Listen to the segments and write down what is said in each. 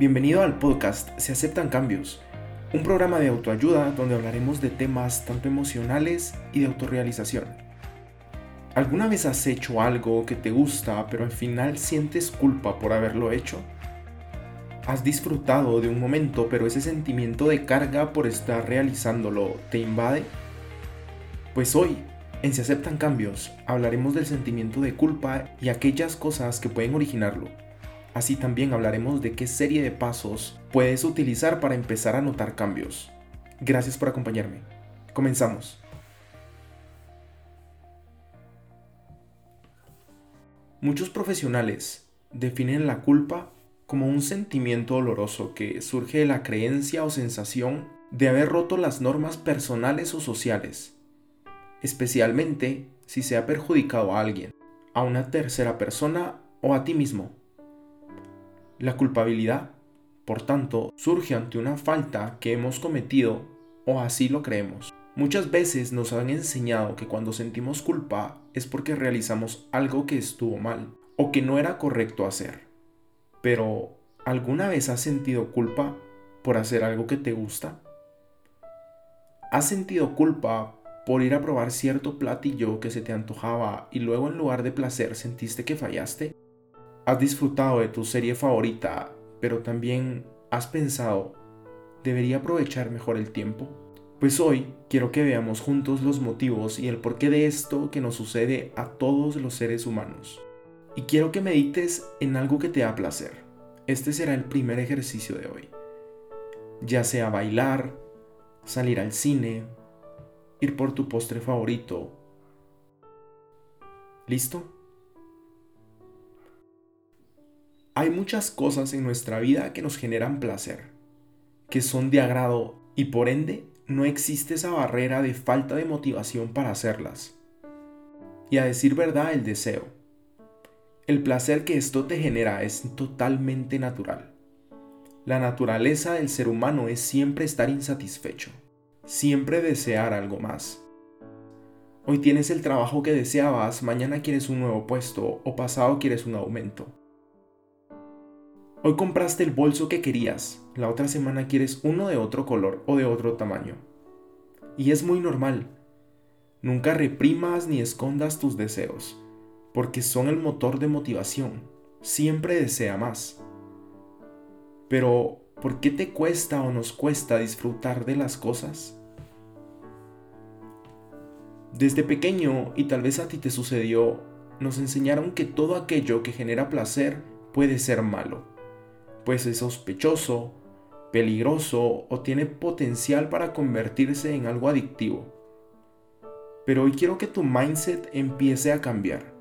Bienvenido al podcast Se aceptan cambios, un programa de autoayuda donde hablaremos de temas tanto emocionales y de autorrealización. ¿Alguna vez has hecho algo que te gusta pero al final sientes culpa por haberlo hecho? ¿Has disfrutado de un momento pero ese sentimiento de carga por estar realizándolo te invade? Pues hoy, en Se aceptan cambios, hablaremos del sentimiento de culpa y aquellas cosas que pueden originarlo. Así también hablaremos de qué serie de pasos puedes utilizar para empezar a notar cambios. Gracias por acompañarme. Comenzamos. Muchos profesionales definen la culpa como un sentimiento doloroso que surge de la creencia o sensación de haber roto las normas personales o sociales especialmente si se ha perjudicado a alguien, a una tercera persona o a ti mismo. La culpabilidad, por tanto, surge ante una falta que hemos cometido o así lo creemos. Muchas veces nos han enseñado que cuando sentimos culpa es porque realizamos algo que estuvo mal o que no era correcto hacer. Pero, ¿alguna vez has sentido culpa por hacer algo que te gusta? ¿Has sentido culpa por ir a probar cierto platillo que se te antojaba y luego en lugar de placer sentiste que fallaste? ¿Has disfrutado de tu serie favorita, pero también has pensado, debería aprovechar mejor el tiempo? Pues hoy quiero que veamos juntos los motivos y el porqué de esto que nos sucede a todos los seres humanos. Y quiero que medites en algo que te da placer. Este será el primer ejercicio de hoy. Ya sea bailar, salir al cine, ir por tu postre favorito. ¿Listo? Hay muchas cosas en nuestra vida que nos generan placer, que son de agrado y por ende no existe esa barrera de falta de motivación para hacerlas. Y a decir verdad, el deseo. El placer que esto te genera es totalmente natural. La naturaleza del ser humano es siempre estar insatisfecho siempre desear algo más. Hoy tienes el trabajo que deseabas, mañana quieres un nuevo puesto o pasado quieres un aumento. Hoy compraste el bolso que querías, la otra semana quieres uno de otro color o de otro tamaño. Y es muy normal. Nunca reprimas ni escondas tus deseos, porque son el motor de motivación. Siempre desea más. Pero, ¿por qué te cuesta o nos cuesta disfrutar de las cosas? Desde pequeño, y tal vez a ti te sucedió, nos enseñaron que todo aquello que genera placer puede ser malo, pues es sospechoso, peligroso o tiene potencial para convertirse en algo adictivo. Pero hoy quiero que tu mindset empiece a cambiar.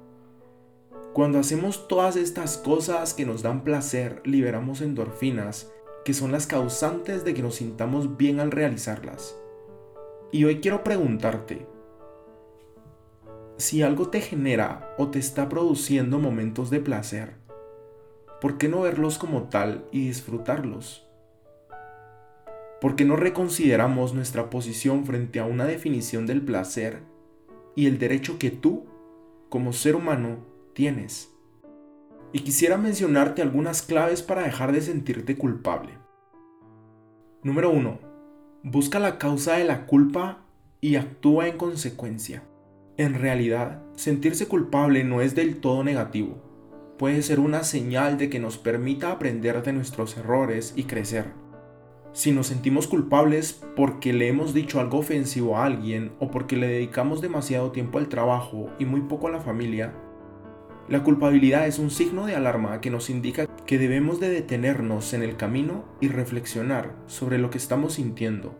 Cuando hacemos todas estas cosas que nos dan placer, liberamos endorfinas, que son las causantes de que nos sintamos bien al realizarlas. Y hoy quiero preguntarte, si algo te genera o te está produciendo momentos de placer, ¿por qué no verlos como tal y disfrutarlos? ¿Por qué no reconsideramos nuestra posición frente a una definición del placer y el derecho que tú, como ser humano, tienes? Y quisiera mencionarte algunas claves para dejar de sentirte culpable. Número 1. Busca la causa de la culpa y actúa en consecuencia. En realidad, sentirse culpable no es del todo negativo. Puede ser una señal de que nos permita aprender de nuestros errores y crecer. Si nos sentimos culpables porque le hemos dicho algo ofensivo a alguien o porque le dedicamos demasiado tiempo al trabajo y muy poco a la familia, la culpabilidad es un signo de alarma que nos indica que debemos de detenernos en el camino y reflexionar sobre lo que estamos sintiendo.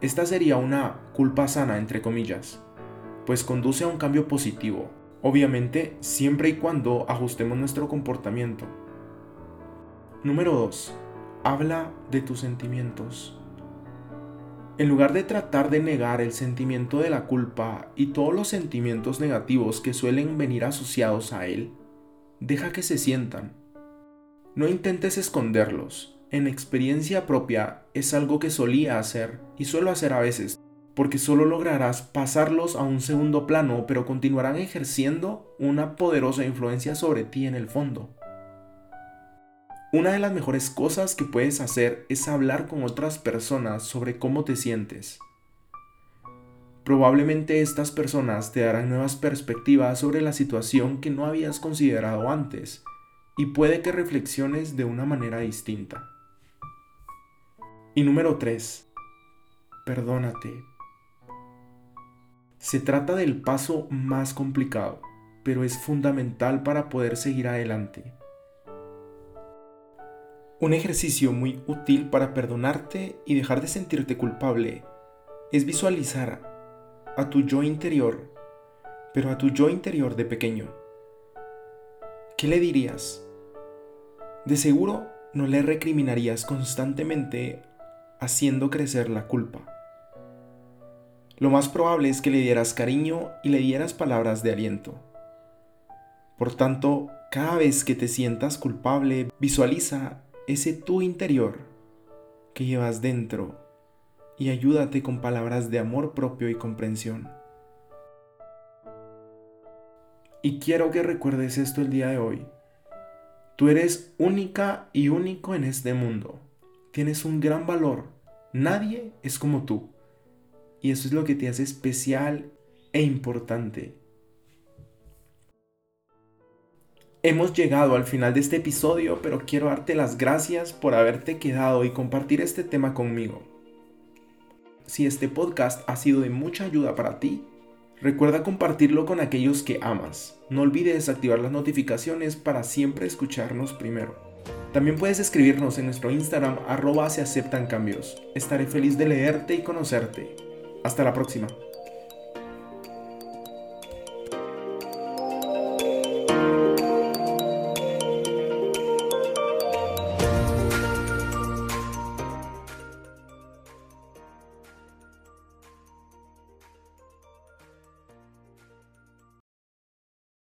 Esta sería una culpa sana, entre comillas pues conduce a un cambio positivo, obviamente siempre y cuando ajustemos nuestro comportamiento. Número 2. Habla de tus sentimientos. En lugar de tratar de negar el sentimiento de la culpa y todos los sentimientos negativos que suelen venir asociados a él, deja que se sientan. No intentes esconderlos. En experiencia propia es algo que solía hacer y suelo hacer a veces porque solo lograrás pasarlos a un segundo plano, pero continuarán ejerciendo una poderosa influencia sobre ti en el fondo. Una de las mejores cosas que puedes hacer es hablar con otras personas sobre cómo te sientes. Probablemente estas personas te darán nuevas perspectivas sobre la situación que no habías considerado antes y puede que reflexiones de una manera distinta. Y número 3. Perdónate. Se trata del paso más complicado, pero es fundamental para poder seguir adelante. Un ejercicio muy útil para perdonarte y dejar de sentirte culpable es visualizar a tu yo interior, pero a tu yo interior de pequeño. ¿Qué le dirías? De seguro no le recriminarías constantemente haciendo crecer la culpa. Lo más probable es que le dieras cariño y le dieras palabras de aliento. Por tanto, cada vez que te sientas culpable, visualiza ese tú interior que llevas dentro y ayúdate con palabras de amor propio y comprensión. Y quiero que recuerdes esto el día de hoy. Tú eres única y único en este mundo. Tienes un gran valor. Nadie es como tú. Y eso es lo que te hace especial e importante. Hemos llegado al final de este episodio, pero quiero darte las gracias por haberte quedado y compartir este tema conmigo. Si este podcast ha sido de mucha ayuda para ti, recuerda compartirlo con aquellos que amas. No olvides activar las notificaciones para siempre escucharnos primero. También puedes escribirnos en nuestro Instagram arroba se aceptan cambios. Estaré feliz de leerte y conocerte. Hasta la próxima.